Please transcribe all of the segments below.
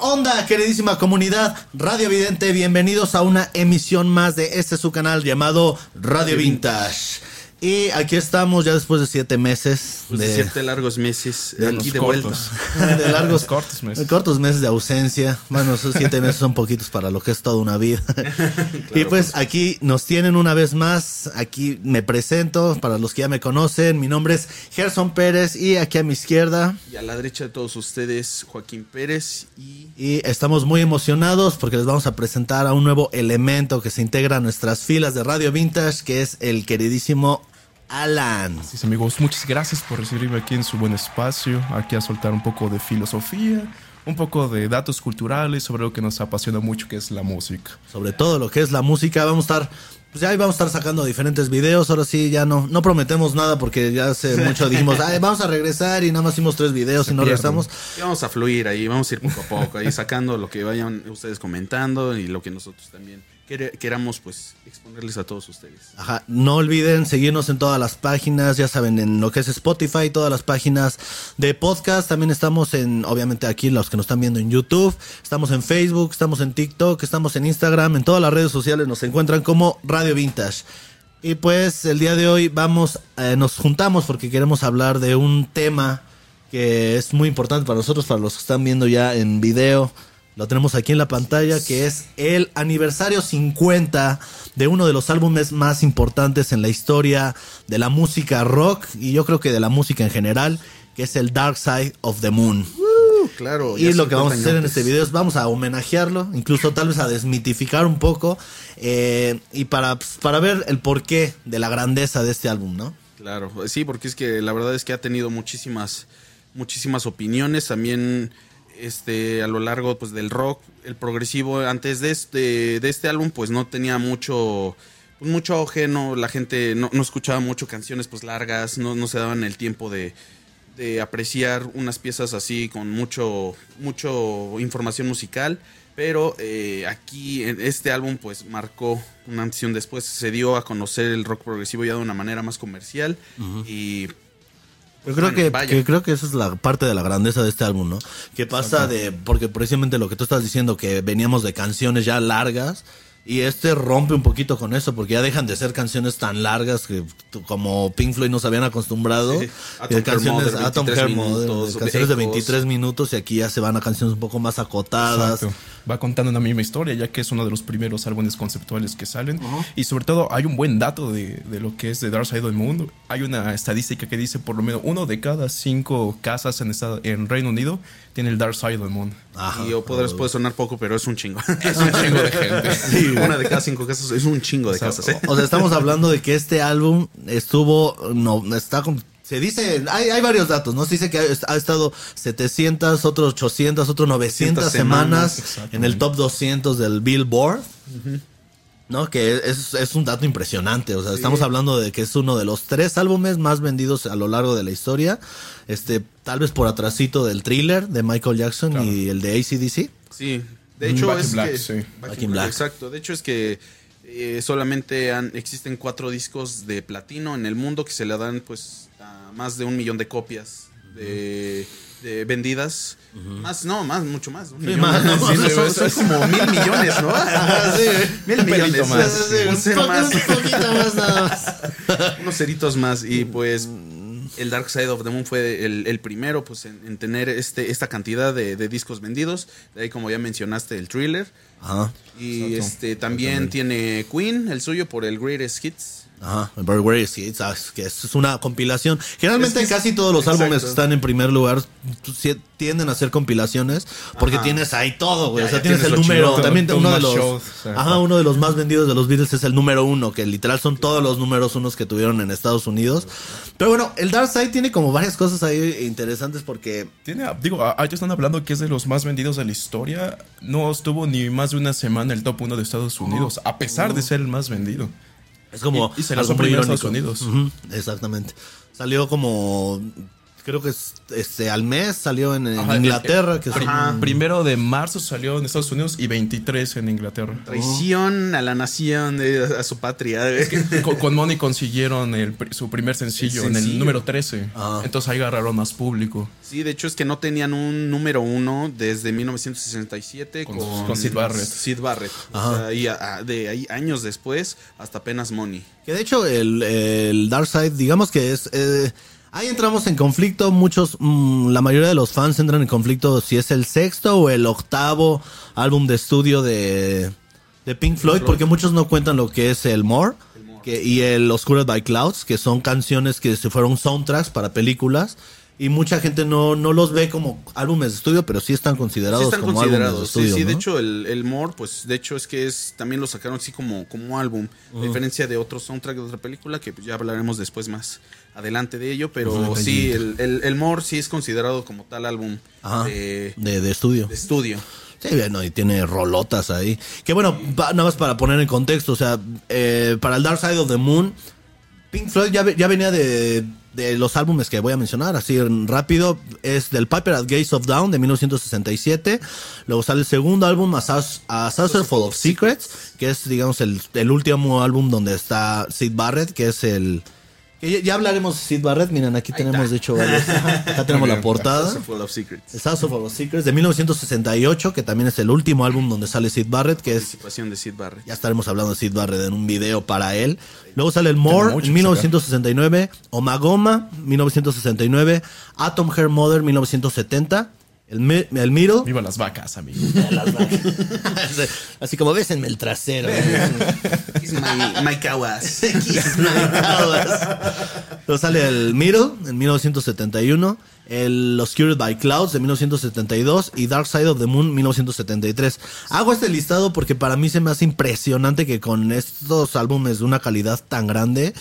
onda, queridísima comunidad Radio Vidente? Bienvenidos a una emisión más de este su canal llamado Radio Vintage. Y aquí estamos ya después de siete meses. Pues de, siete largos meses de aquí de cortos. vuelta. de largos cortos meses. cortos meses de ausencia. Bueno, esos siete meses son poquitos para lo que es toda una vida. y pues aquí nos tienen una vez más. Aquí me presento para los que ya me conocen. Mi nombre es Gerson Pérez y aquí a mi izquierda. Y a la derecha de todos ustedes, Joaquín Pérez. Y, Y estamos muy emocionados porque les vamos a presentar a un nuevo elemento que se integra a nuestras filas de Radio Vintage, que es el queridísimo Alan. Así es, amigos, muchas gracias por recibirme aquí en su buen espacio, aquí a soltar un poco de filosofía, un poco de datos culturales sobre lo que nos apasiona mucho, que es la música. Sobre todo lo que es la música, vamos a estar, pues ya ahí vamos a estar sacando diferentes videos. Ahora sí, ya no, no prometemos nada porque ya hace mucho dijimos, "Ay, vamos a regresar y nada más hicimos tres videos Se y no pierden. regresamos. y vamos a fluir ahí, vamos a ir poco a poco, ahí sacando lo que vayan ustedes comentando y lo que nosotros también queramos pues exponerles a todos ustedes. Ajá, no olviden seguirnos en todas las páginas, ya saben, en lo que es Spotify, todas las páginas de podcast. También estamos en, obviamente aquí los que nos están viendo en YouTube, estamos en Facebook, estamos en TikTok, estamos en Instagram, en todas las redes sociales nos encuentran como Radio Vintage. Y pues el día de hoy vamos, eh, nos juntamos porque queremos hablar de un tema que es muy importante para nosotros, para los que están viendo ya en video. Lo tenemos aquí en la pantalla, que es el aniversario 50 de uno de los álbumes más importantes en la historia de la música rock y yo creo que de la música en general, que es el Dark Side of the Moon. claro. Y lo que vamos a hacer en este video es vamos a homenajearlo, incluso tal vez a desmitificar un poco eh, y para, para ver el porqué de la grandeza de este álbum, ¿no? Claro, sí, porque es que la verdad es que ha tenido muchísimas, muchísimas opiniones también este, a lo largo pues, del rock, el progresivo. Antes de este, de este álbum, pues no tenía mucho, pues, mucho auge, no, la gente no, no escuchaba mucho canciones pues largas, no, no se daban el tiempo de, de apreciar unas piezas así con mucho, mucho información musical. Pero eh, aquí en este álbum pues marcó una un después. Se dio a conocer el rock progresivo ya de una manera más comercial. Y Yo creo que, que creo que esa es la parte de la grandeza de este álbum, ¿no? Que pasa de, porque precisamente lo que tú estás diciendo, que veníamos de canciones ya largas, y este rompe un poquito con eso, porque ya dejan de ser canciones tan largas que como Pink Floyd nos habían acostumbrado. Sí. Atom Heart canciones, Mother, Atom 23 Heart Mother, minutos, canciones de Ecos. 23 minutos, y aquí ya se van a canciones un poco más acotadas. Exacto. Va contando una misma historia, ya que es uno de los primeros álbumes conceptuales que salen. Y sobre todo hay un buen dato de, de lo que es The Dark Side of the Moon. Hay una estadística que dice por lo menos uno de cada cinco casas en, estado, en Reino Unido tiene el Dark Side of the Moon. Ajá. y o podrás, puede sonar poco, pero es un chingo. Es un chingo de gente. Una de cada cinco casas es un chingo de O sea, casas. ¿eh? O sea, estamos hablando de que este álbum estuvo, no, está con, se dice, hay, hay varios datos, ¿no? Se dice que ha, ha estado 700, otros 800, otros 900 900 semanas, semanas, en el top 200 del Billboard. ¿No? Que es, es un dato impresionante. O sea, estamos hablando de que es uno de los tres álbumes más vendidos a lo largo de la historia. Este, tal vez por atrasito del thriller de Michael Jackson Claro. y el de ACDC. Sí, de hecho Back in es Black, que sí. Back in in Black. Exacto, de hecho es que eh, solamente han- existen cuatro discos de platino en el mundo que se le dan pues a más de un millón de copias de, de vendidas. Más, no, más, mucho más. un millón. más, ¿no? Sí, no, Sí, son, como mil millones, ¿no? mil Un millones. más. Sí, sí, Un cero Un más. poquito más nada más. unos ceritos más y pues el Dark Side of the Moon fue el, el primero pues en, en tener este esta cantidad de, de discos vendidos de ahí como ya mencionaste el thriller Ajá. y Exacto. este también tiene Queen el suyo por el Greatest Hits Ajá, Very Greatest Hits, ah, es que es una compilación. Generalmente Es que es- casi todos los exacto. álbumes que están en primer lugar tienden a ser compilaciones porque Ajá. tienes ahí todo, güey. Ya, o sea, tienes tienes el número. También uno de los. shows, o sea, ajá, uno de los más vendidos de los Beatles es el número uno, que literal son todos los números unos que tuvieron en Estados Unidos. Pero bueno, el Dark Side tiene como varias cosas ahí interesantes porque. Tiene, digo, a- ahí están hablando que es de los más vendidos de la historia. No estuvo ni más de una semana en el top 1 de Estados Unidos, a pesar de ser el más vendido. Es como. Y- y se lanzó muy primero en irónico. Estados Unidos. Ujú, exactamente. Salió como. Creo que es, este, al mes salió en, en Ajá, Inglaterra. que Primero de marzo salió en Estados Unidos y 23 en Inglaterra. Traición a la nación, de- a su patria. Con, con Money consiguieron el su primer sencillo, El en el número 13. Ah. Entonces ahí agarraron más público. Sí, de hecho es que no tenían un número uno desde 1967 Con- con, con Sid Barrett. Sid Barrett. O Ajá. sea, y a- a- de ahí años después hasta apenas Money. Que de hecho el, el Dark Side, digamos que es... eh, ahí entramos en conflicto, muchos, mm, la mayoría de los fans entran en conflicto si es el sexto o el octavo álbum de estudio de, de Pink Floyd, porque muchos no cuentan lo que es el More. Que, y el Oscured by Clouds, que son canciones que se fueron soundtracks para películas. Y mucha gente no, no los ve como álbumes de estudio, pero sí están considerados Sí están como considerados. álbumes de sí, estudio. sí, de ¿no? hecho el, el More, pues de hecho es que es también lo sacaron así como, como álbum, a diferencia de otro soundtrack de otra película que pues, ya hablaremos después más adelante de ello, pero Ujú, sí, el, el, el More sí es considerado como tal álbum Ajá, de, de, de estudio. de estudio. Sí, bueno, y tiene rolotas ahí. Que bueno, pa- nada más para poner en contexto, o sea, eh, para el Dark Side of the Moon, Pink Floyd ya, ya venía de, de los álbumes que voy a mencionar, así rápido, es del Piper at Gates of Dawn de 1967, luego sale el segundo álbum, A, Full of Secrets, que es, digamos, el, el último álbum donde está Sid Barrett, que es el... ya, ya hablaremos de Sid Barrett, miren, aquí tenemos, de hecho, varios- acá tenemos la portada. Full of Secrets. House of Secrets de 1968, que también es el último álbum donde sale Sid Barrett, que es Participación de Sid Barrett. ya estaremos hablando de Sid Barrett en un video para él. Luego sale el More en que 1969, Omagoma 1969, Atom Hair Mother 1970, el, Mi- el Middle, Viva las vacas, amigo. así como bésenme el trasero. Kiss my, my. Luego sale el Middle en 1971, el Obscured by Clouds de 1972 y Dark Side of the Moon 1973. Hago este listado porque para mí se me hace impresionante que con estos álbumes de una calidad tan grande,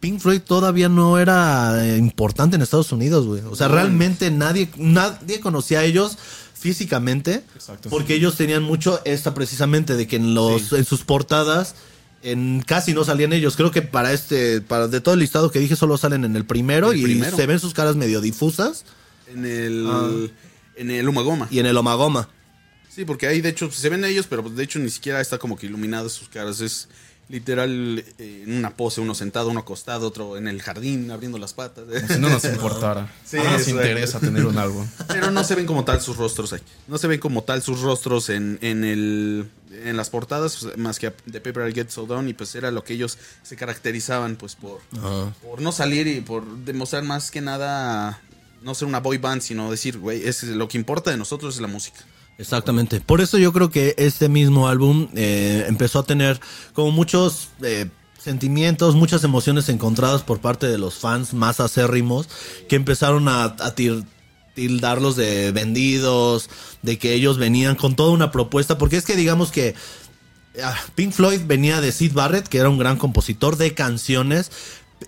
Pink Floyd todavía no era eh, importante en Estados Unidos, güey. O sea, realmente nadie, nadie conocía a ellos físicamente Exacto. porque ellos tenían mucho esta precisamente de que en los en sus portadas en casi no salían ellos. Creo que para este, para de todo el listado que dije, solo salen en el primero El y primero. se ven sus caras medio difusas En el, en el Umagoma. y en el Omagoma. Sí, porque ahí de hecho se ven ellos, pero pues, de hecho ni siquiera está como que iluminadas sus caras. Es literal eh, en una pose, uno sentado, uno acostado, otro en el jardín abriendo las patas. Si no nos importara. Sí, no nos exacto. interesa tener un álbum. Pero no se ven como tal sus rostros ahí. No se ven como tal sus rostros en, en el en las portadas, más que de Paper Get So Down, y pues era lo que ellos se caracterizaban pues por, por no salir y por demostrar más que nada no ser una boy band, sino decir, güey, es lo que importa de nosotros es la música. Exactamente. Por eso yo creo que este mismo álbum eh, empezó a tener como muchos eh, sentimientos, muchas emociones encontradas por parte de los fans más acérrimos que empezaron a, a tildarlos de vendidos, de que ellos venían con toda una propuesta, porque es que digamos que ah, Pink Floyd venía de Sid Barrett, que era un gran compositor de canciones,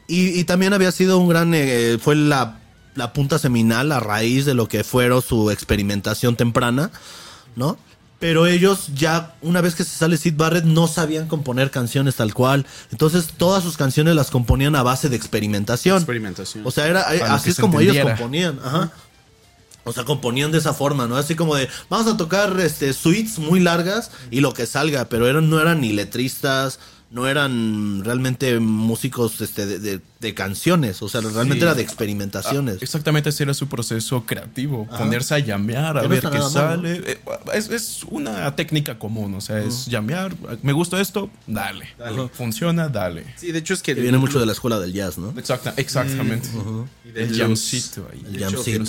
y, y también había sido un gran, eh, fue la, la punta seminal a raíz de lo que fueron su experimentación temprana, ¿no? Pero ellos ya, una vez que se sale Sid Barrett, no sabían componer canciones tal cual. Entonces, todas sus canciones las componían a base de experimentación. Experimentación. O sea, era, eh, Para así es como ellos componían. Ajá. O sea, componían de esa forma, ¿no? Así como de, vamos a tocar este suites muy largas y lo que salga, pero eran, no eran ni letristas, no eran realmente músicos este, de, de- de canciones, o sea, realmente Sí. era de experimentaciones. Exactamente ese era su proceso creativo. Ajá. Ponerse a llamear, a ver qué sale. Eh, Es, es una técnica común, o sea, es llamear. Me gusta esto, dale. Funciona, dale. Sí, de hecho es que que viene mucho de la escuela del jazz, ¿no? Exacta, exactamente. Y del El jamcito ahí. El jamcito,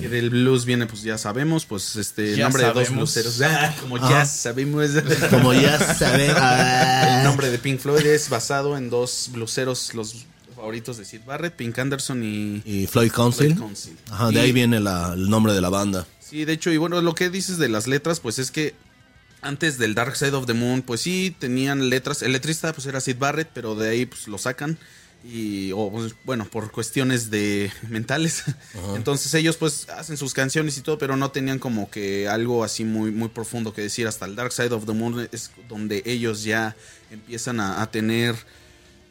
que del blues viene, pues ya sabemos, pues este, el Ya nombre de dos sabemos. blueseros. Ah, como ya sabemos. Como ya saben. ah, El nombre de Pink Floyd es basado en dos bluseros, los favoritos de Sid Barrett, Pink Anderson y Y Floyd Council. Ajá, de Y- ahí viene la- el nombre de la banda. Sí, de hecho, y bueno, lo que dices de las letras, pues es que antes del Dark Side of the Moon, pues sí, tenían letras. El letrista, pues era Sid Barrett, pero de ahí, pues lo sacan. Y, o, pues, bueno, por cuestiones de mentales. Entonces ellos, pues, hacen sus canciones y todo, pero no tenían como que algo así muy, muy profundo que decir. Hasta el Dark Side of the Moon es donde ellos ya empiezan a, a tener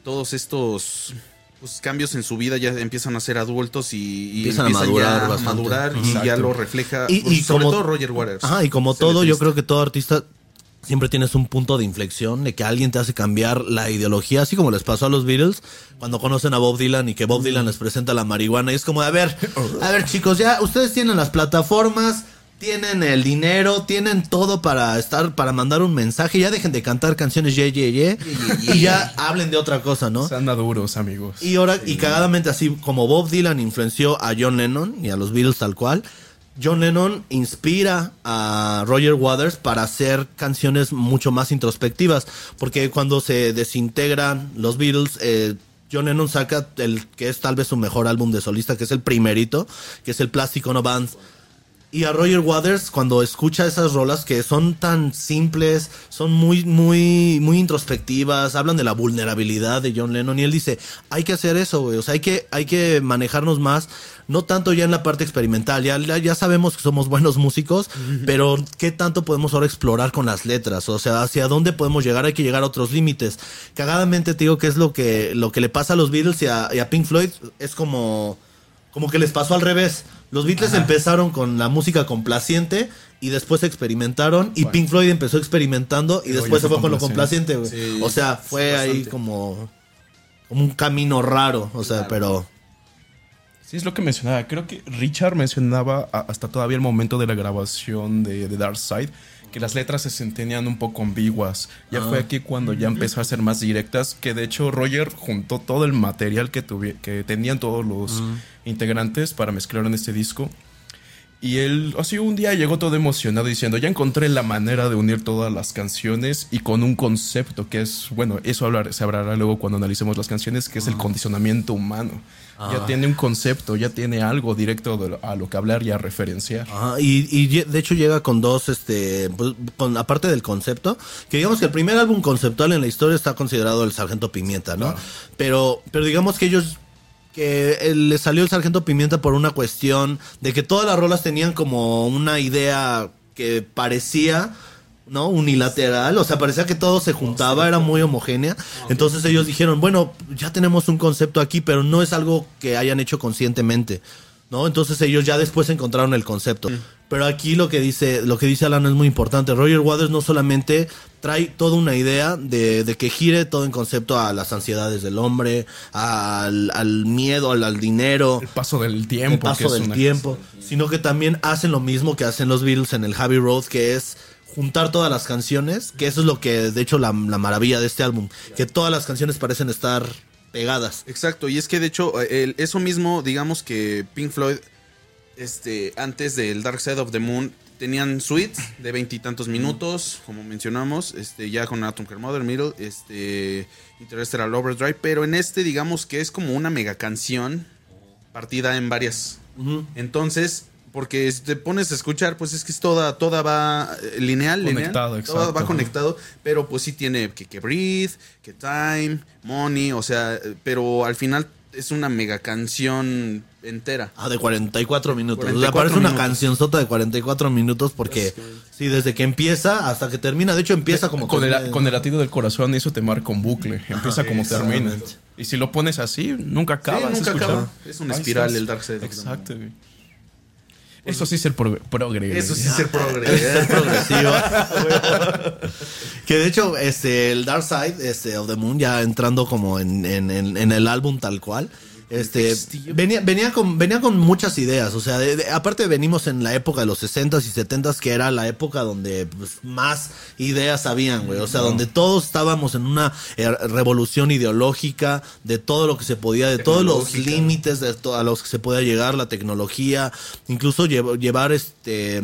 todos estos pues, cambios en su vida, ya empiezan a ser adultos y, y Empiezan a madurar ya bastante. madurar y ya lo refleja, Y- pues, y sobre como- todo Roger Waters. Ajá, y como todo, yo creo que todo artista siempre tienes un punto de inflexión de que alguien te hace cambiar la ideología, así como les pasó a los Beatles cuando conocen a Bob Dylan y que Bob Dylan les presenta la marihuana y es como, a ver, a ver chicos, ya ustedes tienen las plataformas, tienen el dinero, tienen todo para estar, para mandar un mensaje, ya dejen de cantar canciones ye, ye, ye, y ya hablen de otra cosa, ¿no? Sean maduros, amigos. Y ahora, y cagadamente así, como Bob Dylan influenció a John Lennon y a los Beatles tal cual, John Lennon inspira a Roger Waters para hacer canciones mucho más introspectivas, porque cuando se desintegran los Beatles, eh, John Lennon saca el que es tal vez su mejor álbum de solista, que es el primerito, que es el Plastic Ono Band. Y a Roger Waters, cuando escucha esas rolas que son tan simples, son muy, muy, muy introspectivas, hablan de la vulnerabilidad de John Lennon, y él dice, hay que hacer eso, güey. O sea, hay que, hay que manejarnos más, no tanto ya en la parte experimental, ya, ya, sabemos que somos buenos músicos, pero ¿qué tanto podemos ahora explorar con las letras? O sea, hacia dónde podemos llegar, hay que llegar a otros límites. Cagadamente te digo que es lo que, lo que le pasa a los Beatles y a, y a Pink Floyd, es como como que les pasó al revés. Los Beatles empezaron con la música complaciente y después experimentaron y Pink Floyd empezó experimentando y Y después se fue con lo complaciente. complaciente, güey. Sí, o sea, fue ahí como un camino raro, o sea, pero Sí, es lo que mencionaba. Creo que Richard mencionaba hasta todavía el momento de la grabación de, de Dark Side que las letras se sentían un poco ambiguas. Ya fue aquí cuando ya empezó a ser más directas, que de hecho Roger juntó todo el material que, que tenían todos los integrantes para mezclar en este disco. Y él, así un día llegó todo emocionado diciendo, ya encontré la manera de unir todas las canciones y con un concepto que es, bueno, eso hablar, se hablará luego cuando analicemos las canciones, que es el condicionamiento humano. Ya tiene un concepto, ya tiene algo directo de a lo que hablar y a referenciar. Y, y de hecho llega con dos, este, pues, con, aparte del concepto, que digamos que el primer álbum conceptual en la historia está considerado el Sargento Pimienta, ¿no? Pero, pero digamos que ellos, que eh, le salió el Sargento Pimienta por una cuestión de que todas las rolas tenían como una idea que parecía, ¿no? Unilateral, o sea, parecía que todo se juntaba, era muy homogénea. Entonces ellos dijeron, bueno, ya tenemos un concepto aquí, pero no es algo que hayan hecho conscientemente. ¿No? Entonces ellos ya después encontraron el concepto. Pero aquí lo que dice, lo que dice Alan es muy importante. Roger Waters no solamente trae toda una idea de, de que gire todo en concepto a las ansiedades del hombre, al, al miedo, al, al dinero, El paso del tiempo. el paso del tiempo, sino que también hacen lo mismo que hacen los Beatles en el Heavy Road, que es juntar todas las canciones, que eso es lo que, de hecho, la, la maravilla de este álbum, que todas las canciones parecen estar pegadas. Exacto, y es que de hecho, el- eso mismo, digamos que Pink Floyd, este, antes del Dark Side of the Moon, tenían suites de veintitantos minutos, como mencionamos, este, ya con Atom Care Mother Middle, este, Interstellar Overdrive, pero en este, digamos que es como una mega canción partida en varias. Entonces, porque si te pones a escuchar, pues es que es toda, toda va eh, lineal, lineal, Conectado, toda va exacto. conectado, pero pues sí tiene que, que Breathe, que Time, Money, o sea, pero al final es una mega canción entera. Ah, de 44 minutos. o sea, 44 parece una minutos. cancionzota de 44 minutos porque sí, desde que empieza hasta que termina. De hecho, empieza como con, termina. el, con el latido del corazón eso te marca un bucle. Empieza como termina. Y si lo pones así, nunca acabas. Sí, nunca escuchar. acaba. Es una espiral el Dark Side of the Exacto, güey. Eso sí es ser progre. progre, Eso sí es ser progre. Es progresivo. que de hecho, este, el Dark Side este, of the Moon, ya entrando como en, en- en- en el álbum tal cual. Este, venía, venía, con, venía con muchas ideas, o sea, de- de- aparte venimos en la época de los 60s y 70s, que era la época donde pues, más ideas habían, güey, o sea, donde todos estábamos en una eh, revolución ideológica de todo lo que se podía, de todos los límites de to- a los que se podía llegar, la tecnología, incluso llev- llevar este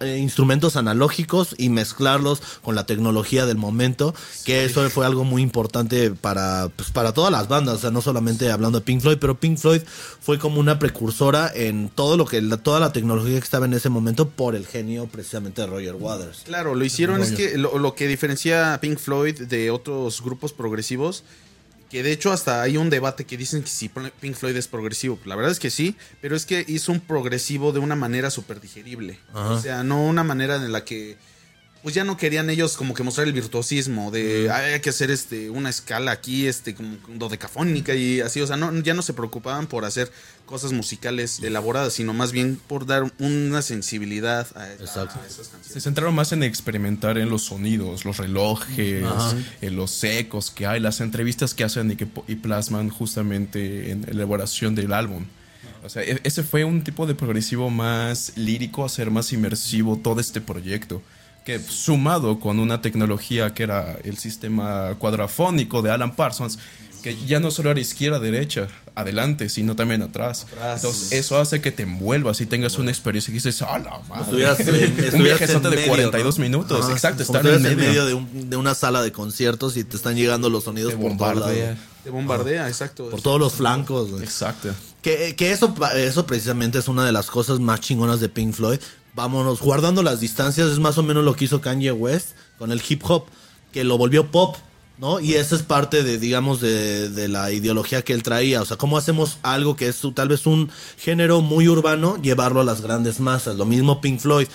eh, instrumentos analógicos y mezclarlos con la tecnología del momento, que eso fue algo muy importante para, pues, para todas las bandas, o sea, no solamente hablando de Pink Floyd, pero Pink Floyd fue como una precursora en todo lo que, la- toda la tecnología que estaba en ese momento por el genio precisamente de Roger Waters. Claro, lo hicieron es que lo, lo que diferencia a Pink Floyd de otros grupos progresivos, que de hecho hasta hay un debate que dicen que si Pink Floyd es progresivo. La verdad es que sí, pero es que hizo un progresivo de una manera súper digerible. O sea, no una manera en la que pues ya no querían ellos como que mostrar el virtuosismo de "Ay, hay que hacer este una escala aquí este como dodecafónica y así, o sea, no ya no se preocupaban por hacer cosas musicales elaboradas, sino más bien por dar una sensibilidad a, a- Exacto. a esas canciones. Se centraron más en experimentar en los sonidos, los relojes, en los ecos que hay, las entrevistas que hacen y que y plasman justamente en la elaboración del álbum. O sea, e- ese fue un tipo de progresivo más lírico, hacer más inmersivo todo este proyecto. Que sumado con una tecnología que era el sistema cuadrafónico de Alan Parsons, que ya no solo era izquierda-derecha, adelante, sino también atrás. Atrás. Entonces, eso hace que te envuelvas y tengas una experiencia que dices, ¡ah, la madre! En- un viaje en de medio, 42 ¿no? minutos. Ajá, Exacto, estar en estuvieras medio. de, un- de una sala de conciertos y te están llegando los sonidos Te por todos lados. bombardea. Te bombardea, exacto. Por todos los flancos. Exacto. Que, que eso, eso precisamente es una de las cosas más chingonas de Pink Floyd. Vámonos, guardando las distancias, es más o menos lo que hizo Kanye West con el hip hop, que lo volvió pop, ¿no? Y esa es parte de, digamos, de, de la ideología que él traía. O sea, cómo hacemos algo que es tal vez un género muy urbano, llevarlo a las grandes masas. Lo mismo Pink Floyd.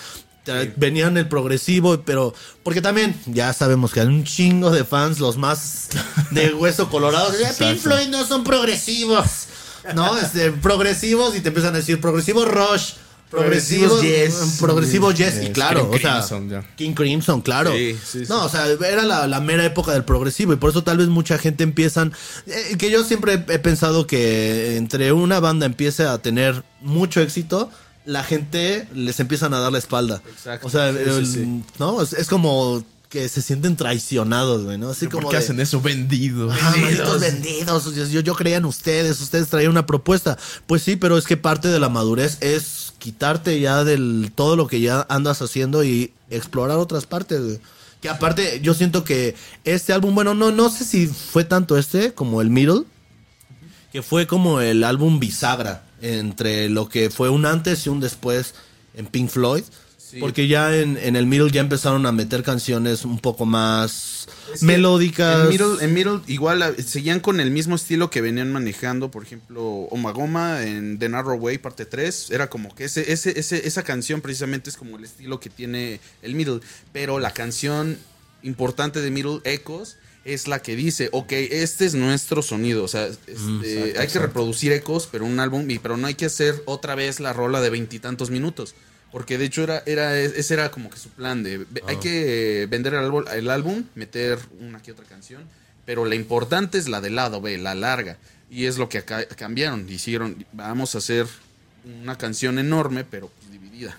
Venían el progresivo, pero. Porque también ya sabemos que hay un chingo de fans, los más de hueso colorado. "Eh, Pink. Floyd no son progresivos. ¿No? Este, progresivos y te empiezan a decir progresivo Rush. Progresivos Progresivos Yes. Progresivo Yes. Y claro, King o sea. Crimson, ya. King Crimson, claro. Sí, sí, sí. No, o sea, era la, la mera época del progresivo y por eso tal vez mucha gente empiezan, eh, que yo siempre he pensado que entre una banda empiece a tener mucho éxito, la gente les empiezan a dar la espalda. Exacto. O sea, Sí, sí, el- sí. ¿no? Es, es como que se sienten traicionados, güey, ¿no? Así como ¿Por qué de- hacen eso? Vendido. Ah, vendidos. Yo, yo creía en ustedes, ustedes traían una propuesta. Pues sí, pero es que parte de la madurez es quitarte ya del todo lo que ya andas haciendo y explorar otras partes. Que aparte, yo siento que este álbum, bueno, no, no sé si fue tanto este como el Middle, que fue como el álbum bisagra entre lo que fue un antes y un después en Pink Floyd. Porque ya en, en el Middle ya empezaron a meter canciones un poco más Es que melódicas. En Middle, en Middle igual ah, seguían con el mismo estilo que venían manejando, por ejemplo, Omagoma en The Narrow Way, parte 3. Era como que ese, ese, ese, esa canción precisamente es como el estilo que tiene el Middle. Pero la canción importante de Middle, Echoes, es la que dice, ok, este es nuestro sonido. O sea, este, hay que reproducir Ecos, pero un álbum, pero no hay que hacer otra vez la rola de veintitantos minutos. Porque de hecho era, era, ese era como que su plan de hay que vender el álbum, el álbum, meter una que otra canción, pero la importante es la del lado B, la larga. Y es lo que acá cambiaron. Hicieron, vamos a hacer una canción enorme, pero pues, dividida.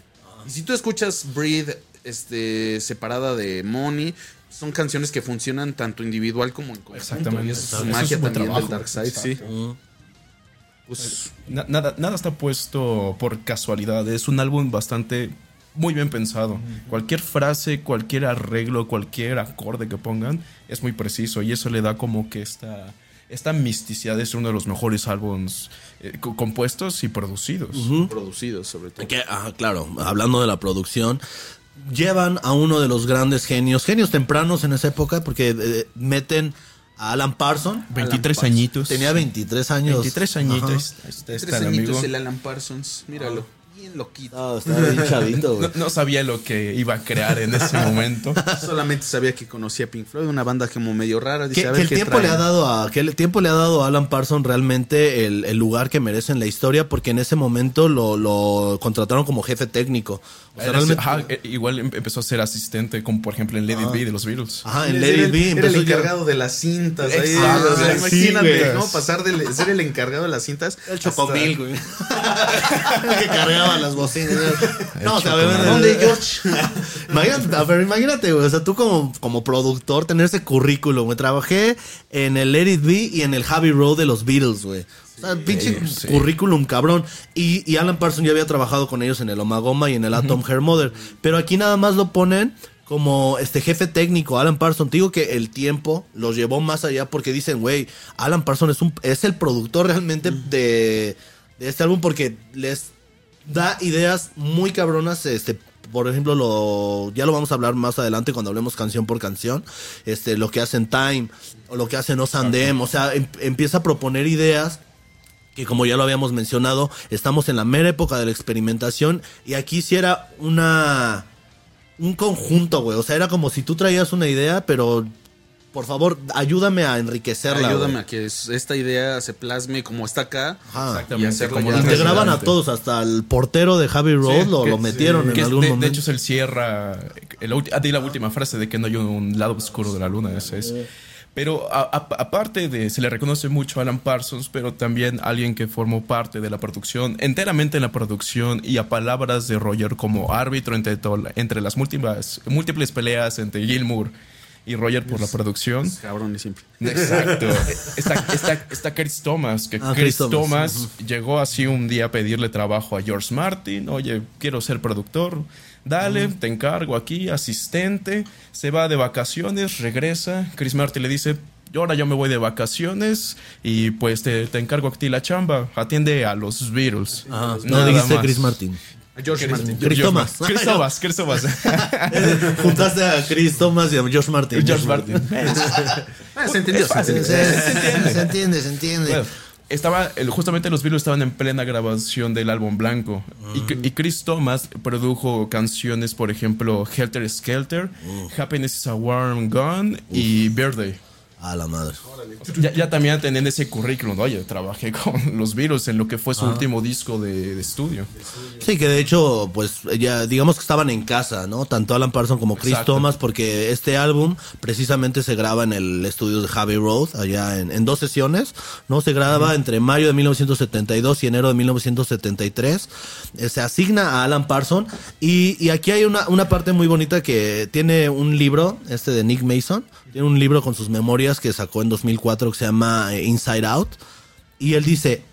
Y si tú escuchas Breathe este, separada de Money, son canciones que funcionan tanto individual como en conjunto. Exactamente. Y es su es magia buen también del trabajo. Dark Side, sí. Pues, Na- nada, nada está puesto por casualidad. Es un álbum bastante muy bien pensado. Cualquier frase, cualquier arreglo, cualquier acorde que pongan es muy preciso y eso le da como que esta, esta misticidad de ser uno de los mejores álbums eh, co- compuestos y producidos. producidos sobre todo. Que, ah, claro, hablando de la producción, llevan a uno de los grandes genios, genios tempranos en esa época, porque eh, meten a Alan Parson. 23 Parsons. añitos. Tenía 23 años. 23 Ajá. añitos. Ahí está, está Tres el añitos amigo. el Alan Parsons, míralo. Bien loquito. No, estaba bien chavito, güey. No, no sabía lo que iba a crear en ese momento. Solamente sabía que conocía Pink Floyd, una banda como medio rara. Dice, Que, a el qué tiempo le ha dado a que el tiempo le ha dado a Alan Parson realmente el, el lugar que merece en la historia porque en ese momento lo, lo contrataron como jefe técnico. O sea, Era- realmente- ajá, eh, igual em- empezó a ser asistente, como por ejemplo en It Be de los Beatles. Ajá, en It Be Era el ya- encargado de las cintas. ahí, Exacto, o sea, sí, imagínate. ¿no? Pasar de ser el encargado de las cintas. El chocomil, güey. El que cargaba las bocinas. No, o sea, ¿Dónde, George? imagínate, a ver, imagínate, güey. O sea, tú como, como productor tener ese currículum, güey. Trabajé en el Let It Be y en el Javi Road de los Beatles, güey. O sea, pinche sí. currículum cabrón. Y, y Alan Parsons ya había trabajado con ellos en el Omagoma y en el Atom Hair Mother. Pero aquí nada más lo ponen como este jefe técnico, Alan Parsons. Te digo que el tiempo los llevó más allá porque dicen, güey, Alan Parsons es, un, es el productor realmente de, de este álbum porque les da ideas muy cabronas, este, por ejemplo, lo, ya lo vamos a hablar más adelante cuando hablemos canción por canción, este, lo que hacen Time, o lo que hacen Os and Them, o sea, em- empieza a proponer ideas que como ya lo habíamos mencionado, estamos en la mera época de la experimentación y aquí sí era una un conjunto, güey. O sea, era como si tú traías una idea, pero por favor, ayúdame a enriquecerla. Ayúdame a que es- esta idea se plasme como está acá. Ajá. Exactamente, Y hacerla como ya. lo Integraban a todos, hasta el portero de Javi Road Sí, lo, que- lo metieron en algún de, de hecho, es el cierra. El, ah, di la última frase de que no hay un lado oscuro de la luna. Ese es. Pero aparte de, se le reconoce mucho a Alan Parsons, pero también alguien que formó parte de la producción, enteramente en la producción y a palabras de Roger como árbitro entre, entre las múltiples, múltiples peleas entre Gilmour y Roger por la producción. Cabrón y simple. Exacto. Está, está, está Chris Thomas, que Ah, Chris, Chris Thomas, Thomas. llegó así un día a pedirle trabajo a George Martin. Oye, quiero ser productor. Dale, te encargo aquí, asistente. Se va de vacaciones, regresa. Chris Martin le dice, "Yo ahora yo me voy de vacaciones y pues te, te encargo a ti la chamba. Atiende a los Beatles. Ajá. No Nada dijiste más. Chris Martin. George Martin. Chris Thomas. Chris Thomas, Chris Thomas. Juntaste a Chris Thomas y a George Martin. George Martin. Ah, se entendió, se fácil. entendió. Se, entiende, se entiende. Bueno, estaba, justamente los Beatles estaban en plena grabación del álbum blanco. Y, y Chris Thomas produjo canciones, por ejemplo, Helter Skelter, Happiness is a Warm Gun y Birthday. A la madre. Ya, ya también tenían ese currículum. Oye, trabajé con los Beatles en lo que fue su último disco de, de estudio. Sí, que de hecho, pues ya digamos que estaban en casa, ¿no? Tanto Alan Parsons como Chris Exacto. Thomas, porque este álbum precisamente se graba en el estudio de Javi Road, allá en, en dos sesiones, ¿no? Se graba entre mayo de 1972 y enero de 1973. Eh, se asigna a Alan Parsons. Y, y aquí hay una, una parte muy bonita que tiene un libro, este de Nick Mason, tiene un libro con sus memorias que sacó en 2004 que se llama eh, Inside Out. Y él dice,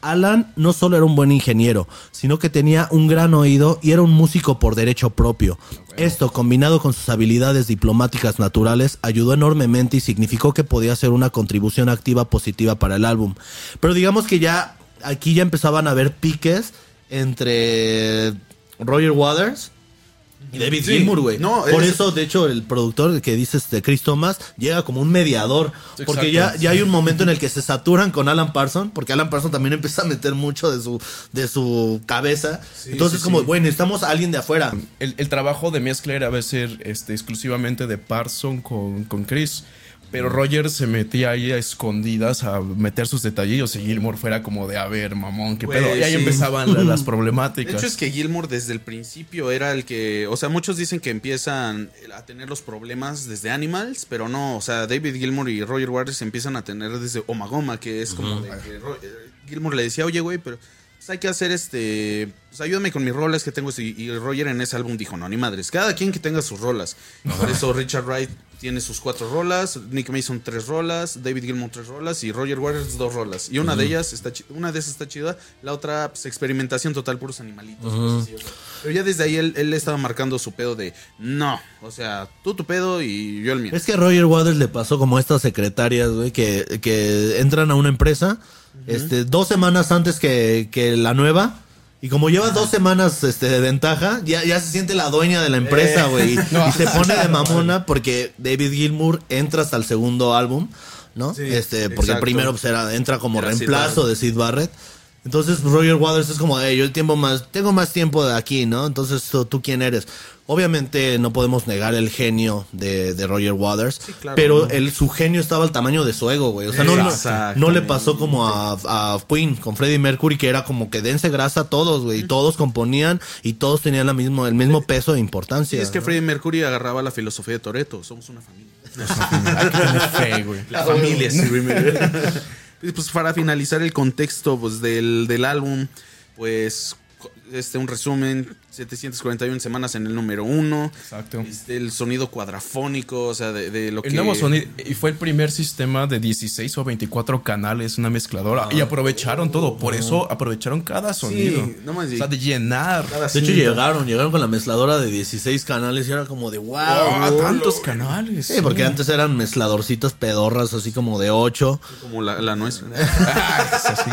Alan no solo era un buen ingeniero, sino que tenía un gran oído y era un músico por derecho propio. Esto, combinado con sus habilidades diplomáticas naturales, ayudó enormemente y significó que podía ser una contribución activa positiva para el álbum. Pero digamos que ya aquí ya empezaban a haber piques entre Roger Waters y David Sí. Gilmour, güey. No, Por es- eso, de hecho, el productor que dices de Chris Thomas llega como un mediador. Porque ya, ya hay un momento en el que se saturan con Alan Parsons, porque Alan Parsons también empieza a meter mucho de su, de su cabeza. Entonces, sí, como, bueno, necesitamos a alguien de afuera. El, el trabajo de era a ser este, exclusivamente de Parson con, con Chris. Pero Roger se metía ahí a escondidas a meter sus detallillos y Gilmore fuera como de, a ver, mamón, qué pedo. Y ahí sí. empezaban la- las De problemáticas. hecho es que Gilmour desde el principio era el que, o sea, muchos dicen que empiezan a tener los problemas desde Animals, pero no, o sea, David Gilmour y Roger Waters empiezan a tener desde Omagoma, que es como de que eh, Gilmour le decía, oye, güey, pero pues, hay que hacer este, pues ayúdame con mis rolas que tengo, y, y Roger en ese álbum dijo, no, ni madres, cada quien que tenga sus rolas. Por eso Richard Wright tiene sus cuatro rolas, Nick Mason tres rolas, David Gilmour tres rolas y Roger Waters dos rolas. Y una de ellas está una de esas está chida, la otra pues, experimentación total puros animalitos. así, o sea. Pero ya desde ahí él, él estaba marcando su pedo de no, o sea, tú tu pedo y yo el mío. Es que a Roger Waters le pasó como a estas secretarias, güey, que, que entran a una empresa este, dos semanas antes que, que la nueva. Y como lleva dos semanas este, de ventaja, ya, ya se siente la dueña de la empresa, güey. y, y se pone de mamona porque David Gilmour entra hasta el segundo álbum, ¿no? Sí, este, porque exacto. primero pues, era, entra como Era reemplazo de Sid Barrett. Entonces Roger Waters es como, hey, yo tiempo más, tengo más tiempo de aquí, ¿no? Entonces tú, ¿tú quién eres. Obviamente no podemos negar el genio de, de Roger Waters, claro, pero ¿no? el, su genio estaba al tamaño de su ego, güey. O sea, no, no, Exactamente. no le pasó como a, a Queen con Freddie Mercury, que era como que dense grasa a todos, güey. Y todos componían y todos tenían la mismo, el mismo peso de importancia. Sí, es que ¿no? Freddie Mercury agarraba la filosofía de Toreto, somos una familia. Hay que tener fe, güey. La familia, sí, Pues para finalizar el contexto pues, del, del álbum, pues este un resumen, 741 semanas en el número uno. Exacto. Este, el sonido cuadrafónico, o sea, de, de lo El que... nuevo sonido, y fue el primer sistema de 16 o 24 canales, una mezcladora, y aprovecharon todo, por eso aprovecharon cada sonido. no más, o sea, de llenar. cada De hecho, llegaron, llegaron con la mezcladora de 16 canales y era como de wow. Ah, ¿no? tantos canales. Sí, porque antes eran mezcladorcitas pedorras, así como de 8. Como la, la nuestra. Ah, es así.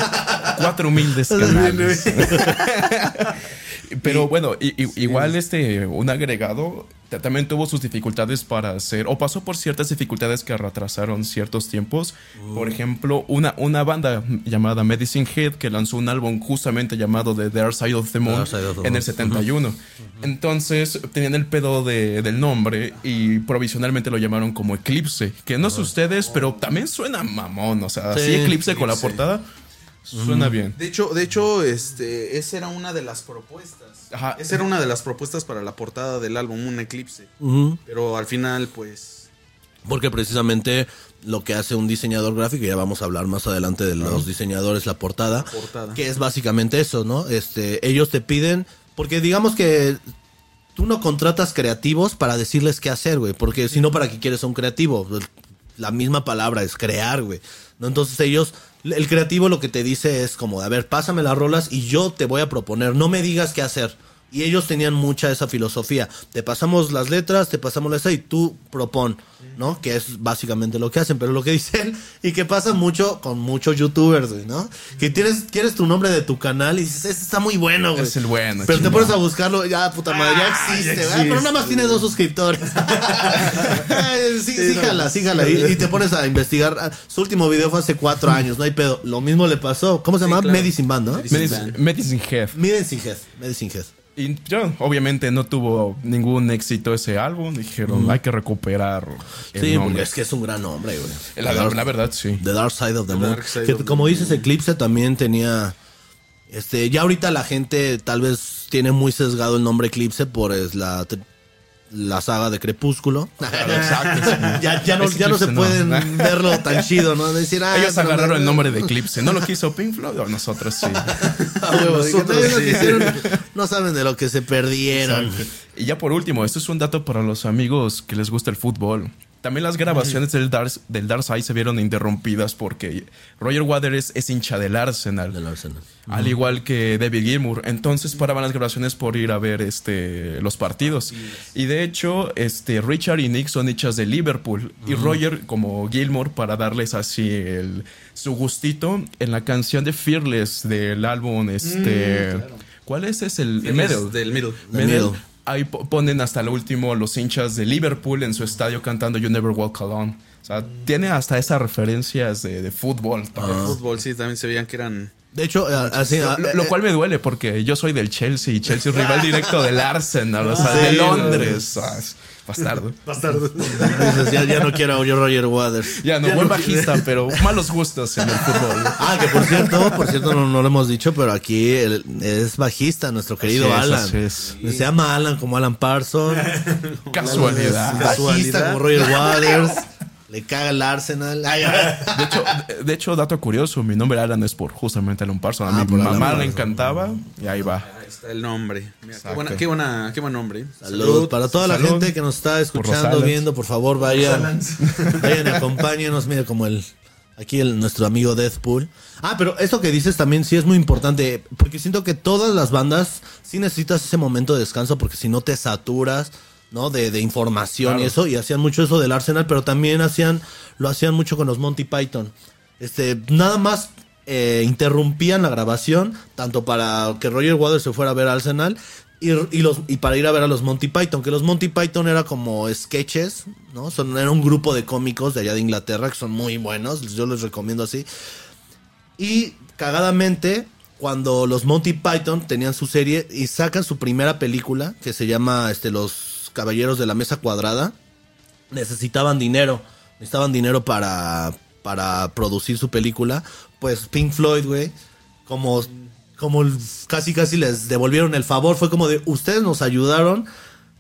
Cuatro humildes canales. Pero bueno, i- i- igual este, un agregado, ta- también tuvo sus dificultades para hacer, o pasó por ciertas dificultades que retrasaron ciertos tiempos. Por ejemplo, una, una banda llamada Medicine Head que lanzó un álbum justamente llamado The Dark Side of the Moon of the en el 71. Entonces tenían el pedo de- del nombre y provisionalmente lo llamaron como Eclipse, que no sé ustedes, pero también suena mamón, o sea, Sí, así Eclipse con la Eclipse. portada suena bien. De hecho, de hecho, este, esa era una de las propuestas. Ajá. Esa era una de las propuestas para la portada del álbum, un eclipse. Pero al final, pues. Porque precisamente lo que hace un diseñador gráfico, y ya vamos a hablar más adelante de los diseñadores, la portada, portada. que es básicamente eso, ¿no? Este, ellos te piden, porque digamos que tú no contratas creativos para decirles qué hacer, güey, porque si no, ¿para qué quieres a un creativo? La misma palabra es crear, güey. ¿no? Entonces ellos, el creativo lo que te dice es como, a ver, pásame las rolas y yo te voy a proponer, no me digas qué hacer. Y ellos tenían mucha esa filosofía. Te pasamos las letras, te pasamos la esa y tú propon, ¿no? Que es básicamente lo que hacen. Pero lo que dicen y que pasa mucho con muchos youtubers, güey, ¿no? Que tienes, quieres tu nombre de tu canal y dices, este está muy bueno, güey. Es el bueno, Pero te pones a buscarlo, ya, puta madre, ya Ah, existe, ¿verdad? Pero nada más tiene dos suscriptores. Ay, sí, sí, jala, sí, jala. Y, y te pones a investigar. Ah, Su último video fue hace cuatro años, no hay pedo. Lo mismo le pasó. ¿Cómo se llama? claro. Medicine Band, ¿no? Medicine Medicine, Band. Medicine Head. Medicine Head. Medicine Head. Y ya, obviamente no tuvo ningún éxito ese álbum. Dijeron, hay que recuperar el Sí, nombre. porque es que es un gran nombre, güey. La, la- la verdad, sí. The Dark Side of the, The Moon. Que como dices, Eclipse también tenía. Este, ya ahorita la gente tal vez tiene muy sesgado el nombre Eclipse por es la, la saga de Crepúsculo. exacto, ya, ya no, Es ya no se no. pueden verlo tan chido, ¿no? Decir, ah, Ellos agarraron no, el no. nombre de Eclipse. ¿No lo quiso Pink Floyd? O nosotros sí. Ah, Nosotros no saben de lo que se perdieron. Y ya por último, esto es un dato para los amigos que les gusta el fútbol. También las grabaciones del, Dark, del Dark Side se vieron interrumpidas porque Roger Waters es hincha del Arsenal. Del Arsenal. Al igual que David Gilmour. Entonces paraban las grabaciones por ir a ver este, los partidos. Y de hecho, este, Richard y Nick son hinchas de Liverpool. Y Roger, como Gilmour, para darles así el, su gustito, en la canción de Fearless del álbum, este. ¿Cuál es? Es el, el. Del middle. Medal. Middle. Ahí po- ponen hasta el último los hinchas de Liverpool en su estadio cantando You Never Walk Alone. O sea, tiene hasta esas referencias de, de fútbol. Ah. El fútbol, sí, también se veían que eran. De hecho, eh, así. Lo, ah, lo eh, cual me duele porque yo soy del Chelsea y Chelsea es rival directo del Arsenal, o sea, Sí, de Londres. Ah, es bastardo. dices, ya, ya no quiero a Roger Waters. Ya no, buen bajista, pero malos gustos en el fútbol. Ah, que por cierto, por cierto, no, no lo hemos dicho, pero aquí el- es bajista, nuestro querido Así es, Alan. así es. Se llama Alan como Alan Parson. Casualidad. Bajista Casualidad. como Roger Waters. Le caga el Arsenal. Ay. De hecho, de hecho, dato curioso, mi nombre Alan es por justamente Alan Parson. A Ah, mi Alan mamá le encantaba y ahí va. Está el nombre. Mira, qué, buena, qué, buena, qué buen nombre. Salud. Para toda la gente que nos está escuchando, viendo, por favor, vayan. Vayan acompáñenos. Mira, como el. Aquí el, nuestro amigo Deathpool. Ah, pero eso que dices también sí es muy importante. Porque siento que todas las bandas sí necesitas ese momento de descanso. Porque si no te saturas, ¿no? De, de información y eso. Y hacían mucho eso del Arsenal. Pero también hacían. Lo hacían mucho con los Monty Python. Este, nada más eh, interrumpían la grabación. Tanto para que Roger Waters se fuera a ver Arsenal. Y, y los, y para ir a ver a los Monty Python, que los Monty Python era como sketches, ¿no? Son, era un grupo de cómicos de allá de Inglaterra que son muy buenos, yo les recomiendo así. Y cagadamente, cuando los Monty Python tenían su serie y sacan su primera película, que se llama este, Los Caballeros de la Mesa Cuadrada, necesitaban dinero. Necesitaban dinero para, para producir su película. Pues Pink Floyd, güey, como, como casi casi les devolvieron el favor. Fue como de, ustedes nos ayudaron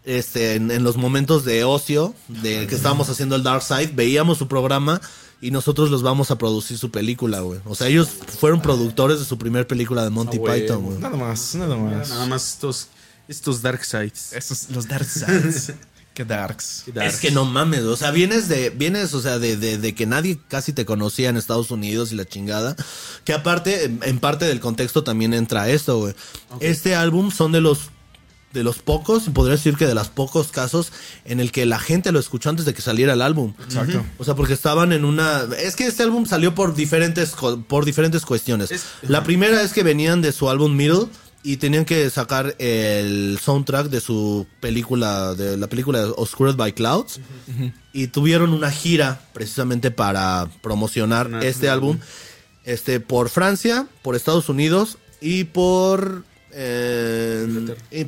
este, en, en los momentos de ocio, de que estábamos haciendo el Dark Side, veíamos su programa y nosotros los vamos a producir su película, güey. O sea, ellos fueron productores de su primer película de Monty Ah. Python, güey. Nada más, nada más. Nada más estos, estos dark sides. Esos, los Dark Sides. Qué darks. Es que no mames, o sea, vienes de, vienes, o sea, de, de, de que nadie casi te conocía en Estados Unidos y la chingada. Que aparte, en, en parte del contexto también entra esto, güey. Este álbum son de los, de los pocos, podría decir que de los pocos casos en el que la gente lo escuchó antes de que saliera el álbum. Exacto. O sea, porque estaban en una. Es que este álbum salió por diferentes, por diferentes cuestiones. Es- La primera es que venían de su álbum Middle, y tenían que sacar el soundtrack de su película, de la película Oscured by Clouds. Y tuvieron una gira precisamente para promocionar este álbum. Este, por Francia, por Estados Unidos y por. eh, y-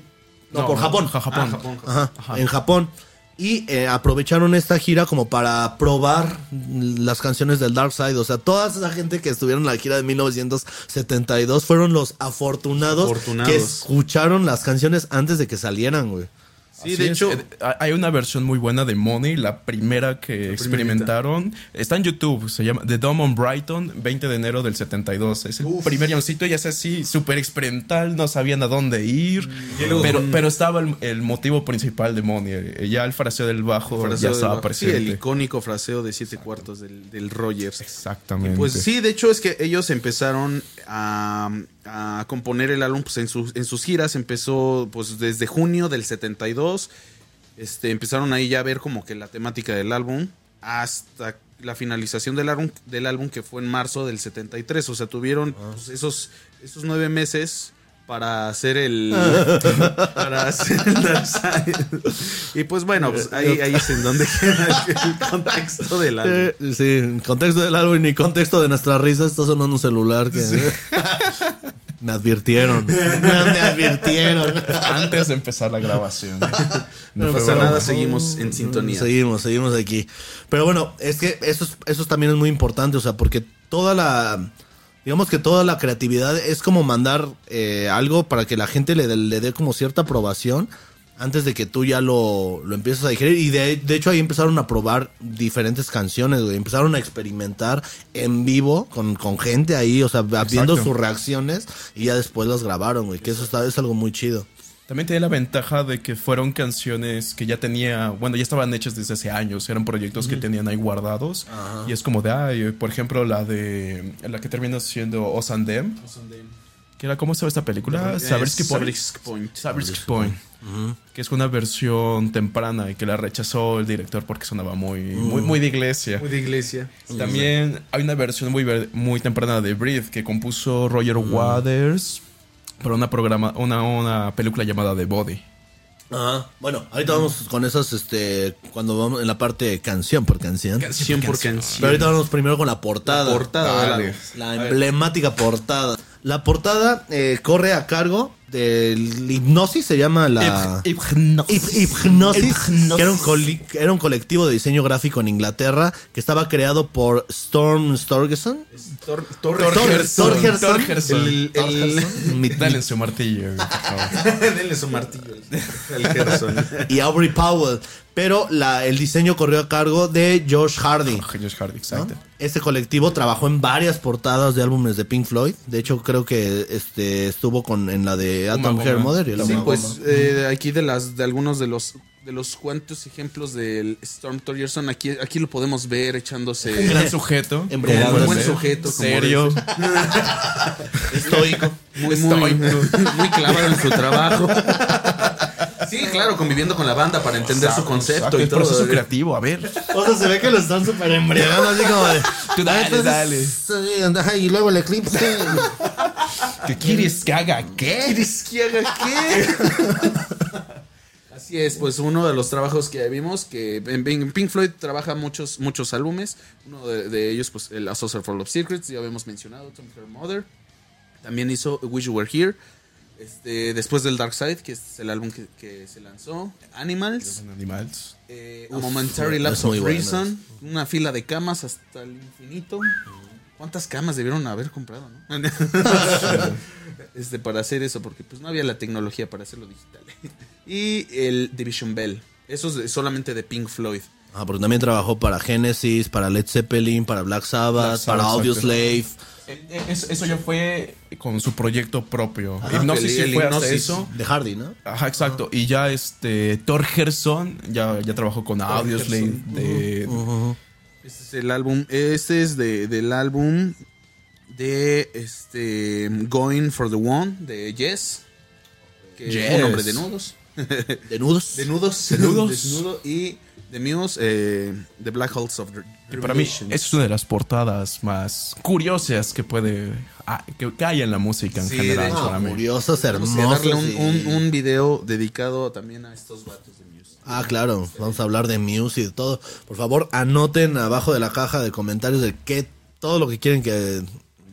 no, por Japón. ja- Japón. Ah, Japón. Ajá, Ajá. en Japón. Y eh, aprovecharon esta gira como para probar las canciones del Dark Side. O sea, toda esa gente que estuvieron en la gira de 1972 fueron los afortunados, Afortunados. que escucharon las canciones antes de que salieron, güey. Sí, Así de es. hecho, Eh, hay una versión muy buena de Money, la primera que experimentaron. Está en YouTube, se llama The Dome on Brighton, 20 de enero del 72. Es el primer llamoncito y es así, súper experimental, no sabían a dónde ir. luego Pero, pero estaba el, el motivo principal de Money. eh, Ya el fraseo del bajo fraseo ya estaba bajo. Sí, el icónico fraseo de siete cuartos del, del Rogers. Exactamente. Pues sí, de hecho es que ellos empezaron a, a componer el álbum pues, en, sus, en sus giras. Empezó pues desde junio del 72. Este, empezaron ahí ya a ver como que la temática del álbum hasta la finalización del álbum, del álbum que fue en marzo del 73. O sea, tuvieron pues, esos, esos nueve meses para hacer el para hacer el Dark Side. y pues bueno pues ahí, ahí es en donde queda el contexto del álbum Eh, sí, contexto del álbum ni contexto de nuestra risa, está sonando un celular que... Me advirtieron. Me advirtieron. Antes de empezar la grabación. No pasa bueno, nada, seguimos en sintonía. Seguimos, seguimos aquí. Pero bueno, es que eso, es- eso también es muy importante, o sea, porque toda la... Digamos que toda la creatividad es como mandar eh, algo para que la gente le, dé- le dé como cierta aprobación antes de que tú ya lo, lo empieces a digerir. Y de, de hecho ahí empezaron a probar diferentes canciones, güey. Empezaron a experimentar en vivo con, con gente ahí, o sea, viendo sus reacciones y ya después las grabaron, güey. Que eso está, es algo muy chido. También tenía la ventaja de que fueron canciones que ya tenía, bueno, ya estaban hechas desde hace años, eran proyectos que tenían ahí guardados. Y es como de, ay, por ejemplo, la de, la que terminó siendo Os and Them, que era, ¿cómo se llama esta película? Sabrisky Point. Point. Point. Que es una versión temprana y que la rechazó el director porque sonaba muy, muy, muy de iglesia. Muy de iglesia. También hay una versión muy, muy temprana de Breathe que compuso Roger Waters para una, programa, una, una película llamada The Body. Ajá. Bueno, ahorita vamos con esas, este, cuando vamos en la parte de canción por canción. Canción por canción. Pero ahorita vamos primero con la portada. La portada. La emblemática portada. La portada eh, corre a cargo Hipnosis, se llama la... Hip- Hipnosis, que era un, coli- que era un colectivo de diseño gráfico en Inglaterra que estaba creado por Storm Storgerson. Tor- Torgerson. El- Dale en su martillo. Denle su martillo. El Gerson. y Aubrey Powell. Pero la, el diseño corrió a cargo de Josh Hardy. Josh Hardy, exacto. Este colectivo trabajó en varias portadas de álbumes de Pink Floyd. De hecho, creo que este estuvo con en la de Atom Hair. Mother. y la Sí, Uma pues eh, aquí de las de algunos de los de los cuantos ejemplos del Storm Torgerson aquí aquí lo podemos ver echándose Un gran sujeto. Un buen sujeto, Serio. estoico. muy, muy, muy clavado en su trabajo. Sí, claro, conviviendo con la banda para entender su concepto y el todo. proceso creativo, a ver. O sea, se ve que lo están súper embriagando así como de... Tú dale, "Ah, dale". y luego el eclipse. ¿Qué quieres que haga qué? ¿Quieres que haga qué? Así es, pues uno de los trabajos que vimos, que en en Pink Floyd trabaja muchos, muchos álbumes. Uno de, de ellos, pues el A Saucer Full of Secrets, ya habíamos mencionado, Tom Her Mother. También hizo Wish You Were Here. Este, después del Dark Side, que es el álbum que, que se lanzó. Animals. Animals. eh, A Momentary Lapse of. Reason. Una fila de camas hasta el infinito. ¿Cuántas camas debieron haber comprado, no? este, para hacer eso, porque pues no había la tecnología para hacerlo digital. y el Division Bell. Eso es solamente de Pink Floyd. Ah, porque también trabajó para Genesis, para Led Zeppelin, para Black Sabbath, Black Sabbath, para Audioslave. Eh, eh, Eso, eso ya fue con su proyecto propio. Ajá, Hipnosis el- sí el fue hasta Hipnosis. eso. De Hardy, ¿no? Ajá, exacto. Y ya este Thor Gerson ya, ya trabajó con Audioslave de Este es el álbum. Este es de, del álbum de este Going for the One de Yes. Que Yes. un hombre de nudos. De nudos. De nudos. ¿De nudos? Desnudo. Y de Muse, eh, The Black Holes of Que para mí, es una de las portadas más curiosas que puede. ah, que, que hay en la música en Sí, de general. hecho, para mí. Curiosos, Vamos a hermosos. darle un, y- un, un video dedicado también a estos vatos de Muse. Ah, claro, vamos a hablar de Muse y de todo. Por favor, anoten abajo de la caja de comentarios de qué, todo lo que quieren que,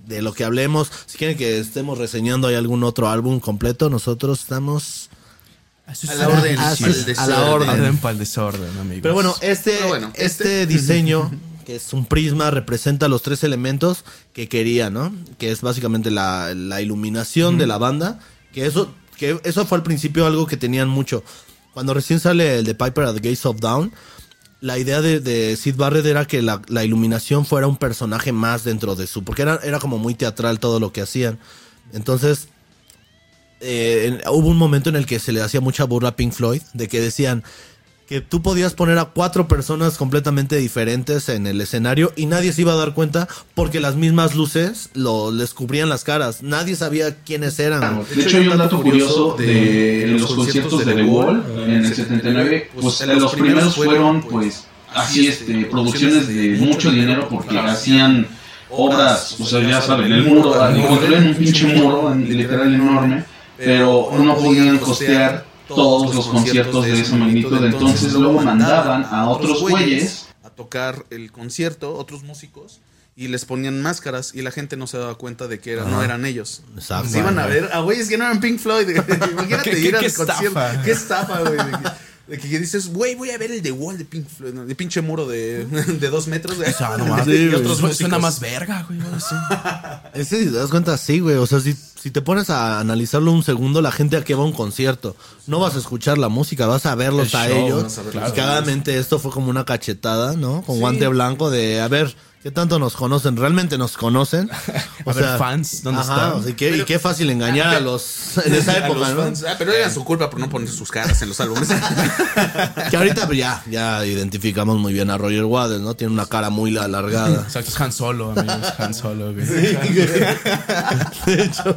de lo que hablemos. Si quieren que estemos reseñando ahí algún otro álbum completo, nosotros estamos A la orden, a, para el a desorden. la orden. Orden para el desorden, amigos. Pero bueno, este, Pero bueno, este, este- diseño, que es un prisma, representa los tres elementos que quería, ¿no? Que es básicamente la, la iluminación de la banda. Que eso, que eso fue al principio algo que tenían mucho. Cuando recién sale el de Piper at the Gates of Dawn, la idea de, de Sid Barrett era que la, la iluminación fuera un personaje más dentro de su. Porque era, era como muy teatral todo lo que hacían. Entonces, eh, en- hubo un momento en el que se le hacía mucha burla a Pink Floyd, de que decían que tú podías poner a cuatro personas completamente diferentes en el escenario y nadie se iba a dar cuenta porque las mismas luces lo, les cubrían las caras. Nadie sabía quiénes eran. De hecho, hay un dato curioso de los conciertos de The Wall en el 79. Pues los primeros fueron, pues, así, este, producciones de mucho dinero porque hacían obras, o sea, ya saben, el muro, construían un pinche muro en- literal enorme, pero no podían costear todos los conciertos de esa magnitud. Entonces, luego mandaban a otros güeyes a tocar el concierto, otros músicos, y les ponían máscaras y la gente no se daba cuenta de que era- no eran ellos. Exacto. Se iban a ver a güeyes que no eran Pink Floyd. Imagínate ¿Qué- ir qué- al qué concierto. estafa? Qué estafa, güey. De que, dices, güey, voy a ver el de Wall de Pink Floyd, ¿no? de pinche muro de, de dos metros. O sea, no más. y Sí, otros Suena más verga, güey. Ese, si te das cuenta, sí, güey. O sea, si, si te pones a analizarlo un segundo, la gente a que va a un concierto, no vas a escuchar la música, vas a verlos El a show, ellos. vas a y ellos. claramente esto fue como una cachetada, ¿no? Con guante blanco de, a ver, ¿qué tanto nos conocen? ¿Realmente nos conocen? A ver, fans, ¿dónde ajá, están? o sea, y qué, y qué fácil engañar a los en esa A época, ¿no? fans. Ah, pero era su culpa por no poner sus caras en los álbumes. Que ahorita pues, ya, ya identificamos muy bien a Roger Waters, ¿no? Tiene una cara muy alargada. Exacto, es Han Solo, amigos. Han Solo, güey. De hecho.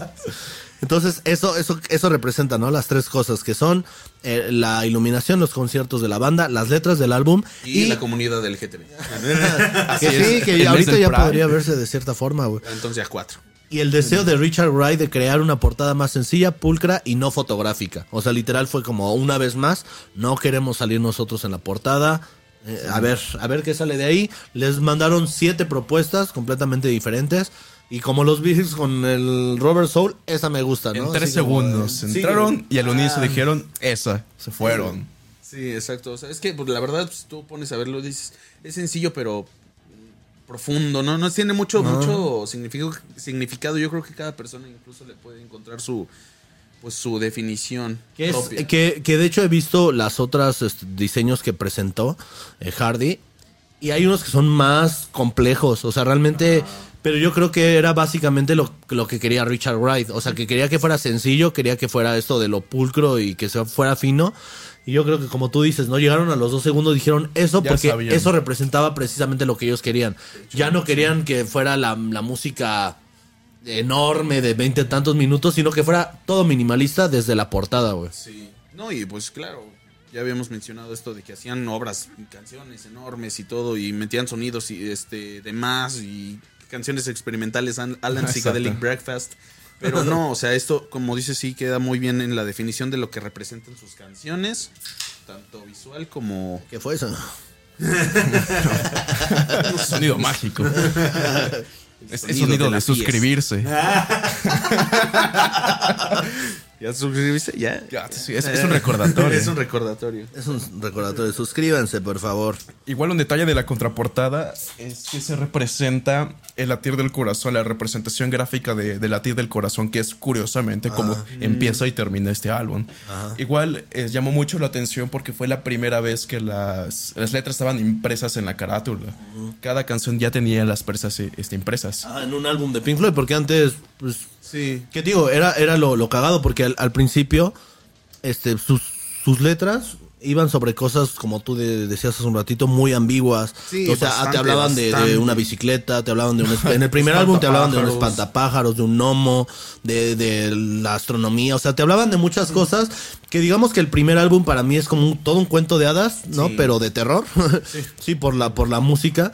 Entonces, eso, eso, eso representa, ¿no? Las tres cosas que son eh, la iluminación, los conciertos de la banda, las letras del álbum y, y, la comunidad del GTV. que sí, que ahorita ya podría verse de cierta forma, güey. Entonces ya cuatro. Y el deseo de Richard Wright de crear una portada más sencilla, pulcra y no fotográfica. O sea, literal fue como una vez más, no queremos salir nosotros en la portada. Eh, a ver, a ver qué sale de ahí. Les mandaron siete propuestas completamente diferentes. Y como los Beatles con el Robert Soul, esa me gusta, ¿no? En tres Así segundos entraron sí, y al unísono ah, dijeron, esa, se fueron. Sí, exacto. O sea, es que pues, la verdad, pues, tú pones a verlo y dices, es sencillo, pero profundo, ¿no? No tiene mucho, mucho significado, significado. Yo creo que cada persona incluso le puede encontrar su pues su definición Que, es- propia. que, que de hecho he visto las otras este, diseños que presentó eh, Hardy y hay unos que son más complejos, o sea, realmente, pero yo creo que era básicamente lo, lo que quería Richard Wright, o sea, que quería que fuera sencillo, quería que fuera esto de lo pulcro y que se fuera fino. Y yo creo que como tú dices, no llegaron a los dos segundos, dijeron eso Ya porque sabían. eso representaba precisamente lo que ellos querían. Ya no querían que fuera la, la música enorme de veinte tantos minutos, sino que fuera todo minimalista desde la portada, güey. Sí. No, y pues claro, ya habíamos mencionado esto de que hacían obras, canciones enormes y todo, y metían sonidos y este de más y canciones experimentales, An- Alan Exacto. Psychedelic Breakfast. Pero no, o sea, esto, como dice, sí queda muy bien en la definición de lo que representan sus canciones, tanto visual como. ¿Qué fue eso? Sonido mágico. Es, es sonido sonido de suscribirse. ¿Ya suscribiste? ¿Ya? Ya, sí, es, es un recordatorio. es un recordatorio. Es un recordatorio. Suscríbanse, por favor. Igual un detalle de la contraportada es que se representa el latir del corazón, la representación gráfica de, del latir del corazón, que es curiosamente como empieza y termina este álbum. Igual eh, llamó mucho la atención porque fue la primera vez que las, las letras estaban impresas en la carátula. Cada canción ya tenía las presas este, impresas. Ah, en un álbum de Pink Floyd, porque antes, pues, Sí. ¿qué digo? Era, era lo, lo cagado, porque al, al principio, este, sus, sus letras iban sobre cosas, como tú de- decías hace un ratito, muy ambiguas. Sí, o sea, bastante, te hablaban de, una bicicleta, te hablaban de un... En el primer álbum te hablaban de un espantapájaros, de un gnomo, de, de la astronomía. O sea, te hablaban de muchas cosas que digamos que el primer álbum para mí es como un- todo un cuento de hadas, ¿no? Sí. Pero de terror. sí, por la, por la música.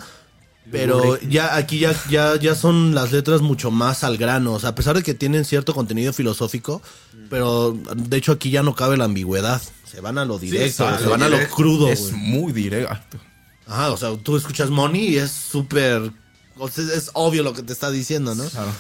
Pero ya aquí ya, ya, ya son las letras mucho más al grano. O sea, a pesar de que tienen cierto contenido filosófico, pero de hecho aquí ya no cabe la ambigüedad. Se van a lo directo, se van a lo crudo. es muy directo. Ajá, o sea, tú escuchas Money y es súper... o sea, es obvio lo que te está diciendo, ¿no? Claro.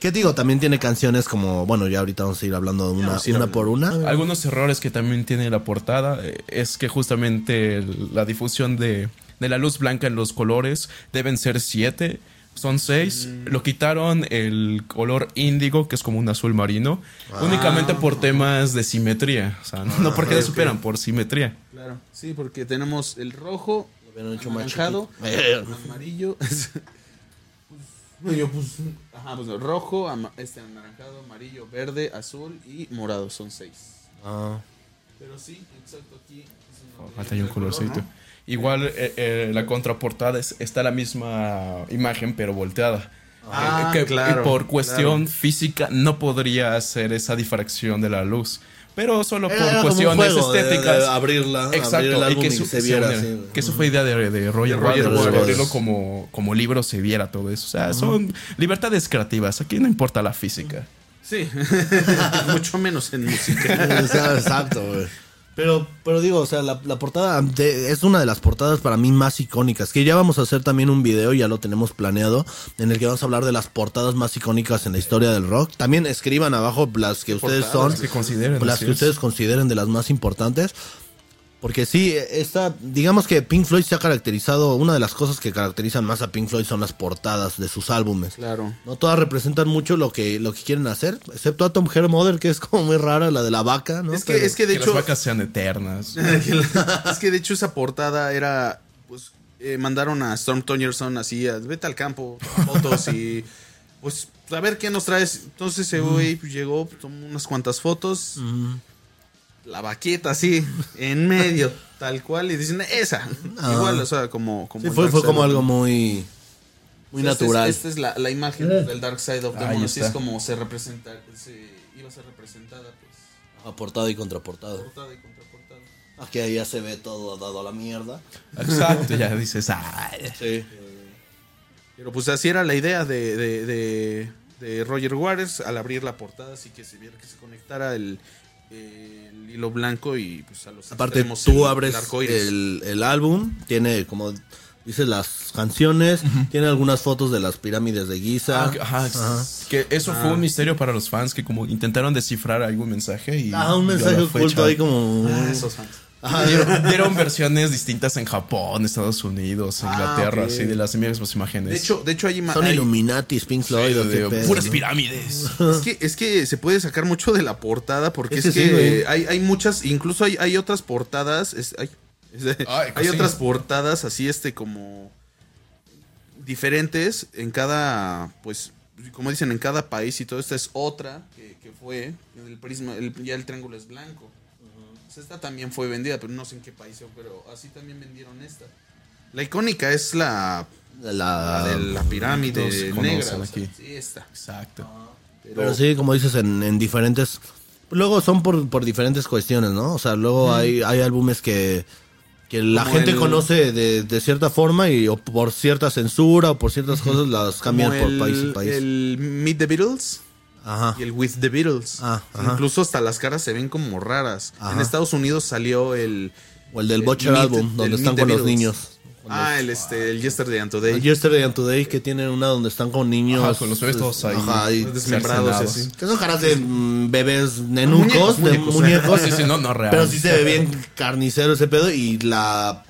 ¿Qué digo? También tiene canciones como... Bueno, ya ahorita vamos a ir hablando de una, ir una por una. Algunos errores que también tiene la portada eh, es que justamente la difusión de, de la luz blanca en los colores deben ser siete, son seis. Lo quitaron el color índigo, que es como un azul marino, únicamente por temas de simetría. O sea, no, no porque ok, le superan, por simetría. Claro. Sí, porque tenemos el rojo, hubieran hecho más anaranjado, chiquito. amarillo. pues, yo, pues, ajá, pues rojo, ama- este anaranjado, amarillo, verde, azul y morado. Son seis. Ah. Pero sí, exacto, aquí. es Falta ahí un el color, colorcito. ¿no? Igual eh, eh, la contraportada es- está la misma imagen, pero volteada. Ah, Eh, que claro, por cuestión física no podría hacer esa difracción de la luz. Pero solo por Era como un cuestiones juego de- estéticas. de abrirla, abrir Exacto. el álbum y y que, su- se viera güey. que eso fue idea de, de Roger De Roger. Abrirlo como, como libro se viera todo eso. O sea, son libertades creativas. Aquí no importa la física. Sí, mucho menos en música. Exacto, güey. Pero, pero digo, o sea, la, la portada de- es una de las portadas para mí más icónicas. Que ya vamos a hacer también un video, ya lo tenemos planeado, en el que vamos a hablar de las portadas más icónicas en la historia del rock. También escriban abajo las que ustedes son, que las que es. ustedes consideren de las más importantes. Porque sí, esta, digamos que Pink Floyd se ha caracterizado, una de las cosas que caracterizan más a Pink Floyd son las portadas de sus álbumes. Claro. No todas representan mucho lo que, lo que quieren hacer, excepto Atom Hair Mother, que es como muy rara, la de la vaca, ¿no? Es que, Pero- es que de que hecho. las vacas sean eternas. es que de hecho esa portada era. Pues eh, mandaron a Storm Tongerson así, a, vete al campo, fotos y. Pues a ver qué nos traes. Entonces ese güey pues, llegó, tomó unas cuantas fotos. La vaqueta así, en medio, tal cual, y dicen, esa. Igual, o sea, como. como Sí, fue, fue como algo muy, muy Esta es- natural. Esta es, la, la imagen del Dark Side of the Moon. Así es como se representa. Se, iba a ser representada, pues. Ajá, portada y contraportada. Portada y contraportada. Aquí ahí ya se ve todo dado a la mierda. Exacto. Ya dices, ay. Sí. Pero pues así era la idea de, de, de, de Roger Waters al abrir la portada, así que se viera que se conectara el, el hilo blanco y pues a los Aparte, tú el- abres el álbum, tiene como dices las canciones, tiene algunas fotos de las pirámides de Giza. Ah, ajá, Que eso fue un misterio para los fans que como intentaron descifrar algún mensaje y Ah, un mensaje oculto ahí como... Ah, esos fans. Ajá, Dieron, dieron versiones distintas en Japón, Estados Unidos, Inglaterra, ok. así de las mismas imágenes. De hecho, de hecho hay, Son hay- Illuminatis, Pink Floyd, de pedo, puras ¿no? pirámides. es, que, es que se puede sacar mucho de la portada porque Es es, que que, sí, güey. hay, hay muchas, incluso hay, hay otras portadas, es- hay, es de- Ay, hay otras portadas así este como diferentes en cada, pues, como dicen, en cada país y todo. Esta es otra que, que fue, el prisma, el- ya el triángulo es blanco. Pues esta también fue vendida, pero no sé en qué país, pero así también vendieron esta. La icónica es la, la La, de la pirámide negra. conocen o sea, aquí. sí, esta. Exacto. Pero sí, como dices, en, en diferentes... Luego son por, por diferentes cuestiones, ¿no? O sea, luego hay, hay álbumes que, que la Como gente el- conoce de, de cierta forma y o por cierta censura o por ciertas cosas las cambian por el, país y país. El Meet the Beatles Ajá. y el With the Beatles. Ah. Incluso hasta las caras se ven como raras. Ajá. En Estados Unidos salió el. O el del el Butcher Meet- Album, donde están con los niños. Ah, el este, el Yesterday and Today. El Yesterday and Today, que tienen una donde están con niños. Ajá, con los bebés todos ahí. Ajá, y desmembrados y así. que son caras de mm, bebés nenucos, Muñecos, de muñecos. muñecos. Sí, sí, no, no real. Pero sí se ve bien carnicero ese pedo y la...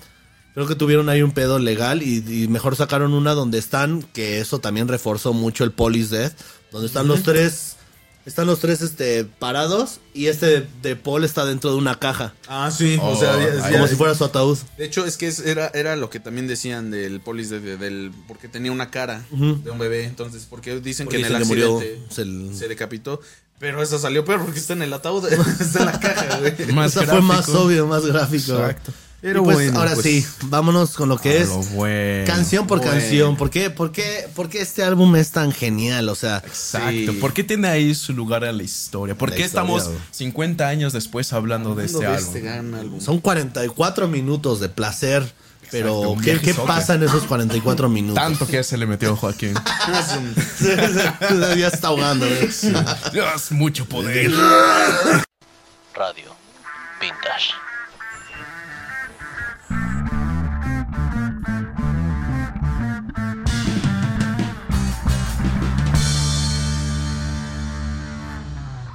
Creo que tuvieron ahí un pedo legal y, y mejor sacaron una donde están, que eso también reforzó mucho el Police Death, donde están los tres Están los tres este, parados y este de, Paul está dentro de una caja. Ah, sí. Oh, o sea, ya- ya- Como si fuera su ataúd. De hecho, es que es- era, era lo que también decían del polis de, de- del. Porque tenía una cara de un bebé. Entonces, porque dicen Porque que en el murió, accidente se le- se decapitó. Pero eso salió peor porque está en el ataúd. está en la caja, güey. Más o sea, fue más obvio, más gráfico. Exacto. Pero pues, bueno, ahora pues. sí, vámonos con lo que A es lo bueno. canción por Bueno. canción. ¿Por qué, por, qué, ¿Por qué este álbum es tan genial? O sea, Exacto. Sí. ¿Por qué tiene ahí su lugar en la historia? ¿Por La qué historia, estamos güey. 50 años después hablando de este álbum? este gran álbum. son 44 minutos de placer. Pero, ¿qué, pasa en esos 44 minutos? Tanto que se le metió Joaquín. ya está ahogando. ¿eh? Dios, mucho poder. Radio Vintage.